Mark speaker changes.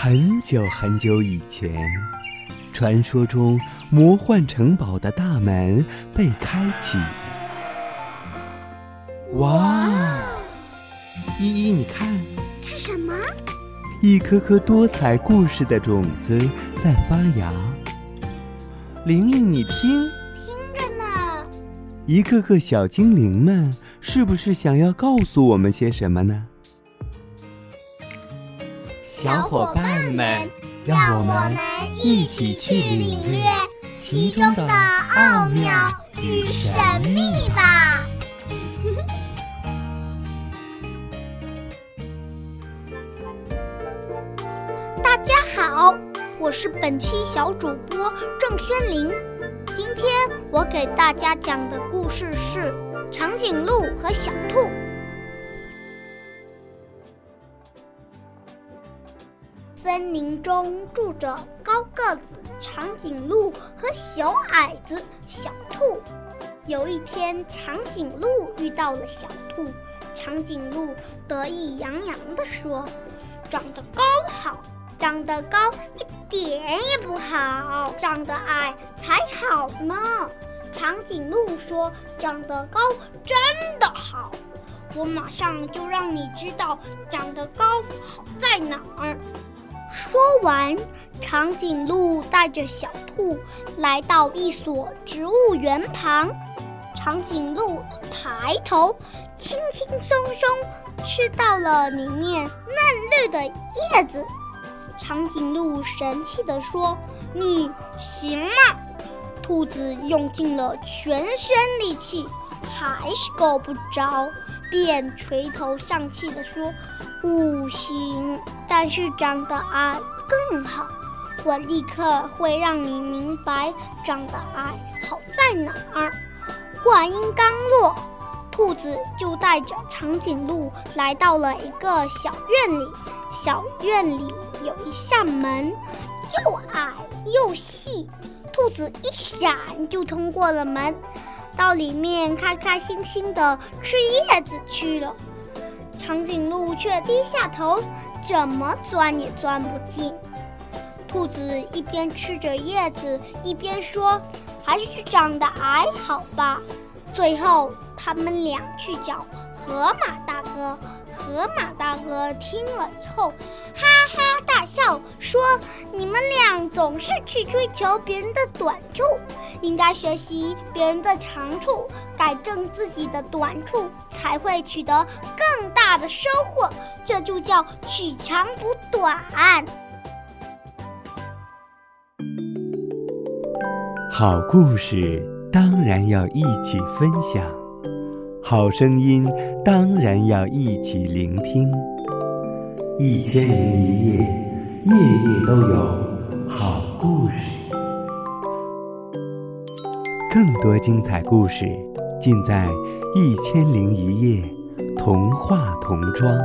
Speaker 1: 很久很久以前，传说中魔幻城堡的大门被开启。哇！依依，你看，
Speaker 2: 看什么？
Speaker 1: 一颗颗多彩故事的种子在发芽。玲玲，你听，
Speaker 2: 听着呢。
Speaker 1: 一个个小精灵们，是不是想要告诉我们些什么呢？
Speaker 3: 小伙伴们，让我们一起去领略其中的奥妙与神秘吧！
Speaker 2: 大家好，我是本期小主播郑轩林。今天我给大家讲的故事是长颈鹿和小兔。森林中住着高个子长颈鹿和小矮子小兔。有一天，长颈鹿遇到了小兔，长颈鹿得意洋洋地说：“长得高好，长得高一点也不好，长得矮才好呢。”长颈鹿说：“长得高真的好，我马上就让你知道长得高好在哪儿。”说完，长颈鹿带着小兔来到一所植物园旁。长颈鹿一抬头，轻轻松松吃到了里面嫩绿的叶子。长颈鹿神气地说：“你行吗？”兔子用尽了全身力气，还是够不着，便垂头丧气地说。不行，但是长得矮更好。我立刻会让你明白长得矮好在哪儿。话音刚落，兔子就带着长颈鹿来到了一个小院里。小院里有一扇门，又矮又细，兔子一闪就通过了门，到里面开开心心的吃叶子去了。长颈鹿却低下头，怎么钻也钻不进。兔子一边吃着叶子，一边说：“还是长得矮好吧。”最后，他们俩去找河马大哥。河马大哥听了以后，哈哈大笑，说：“你们俩总是去追求别人的短处，应该学习别人的长处，改正自己的短处，才会取得更大的收获。这就叫取长补短。”
Speaker 1: 好故事当然要一起分享。好声音当然要一起聆听，一千零一夜，夜夜都有好故事。更多精彩故事尽在《一千零一夜》童话童装。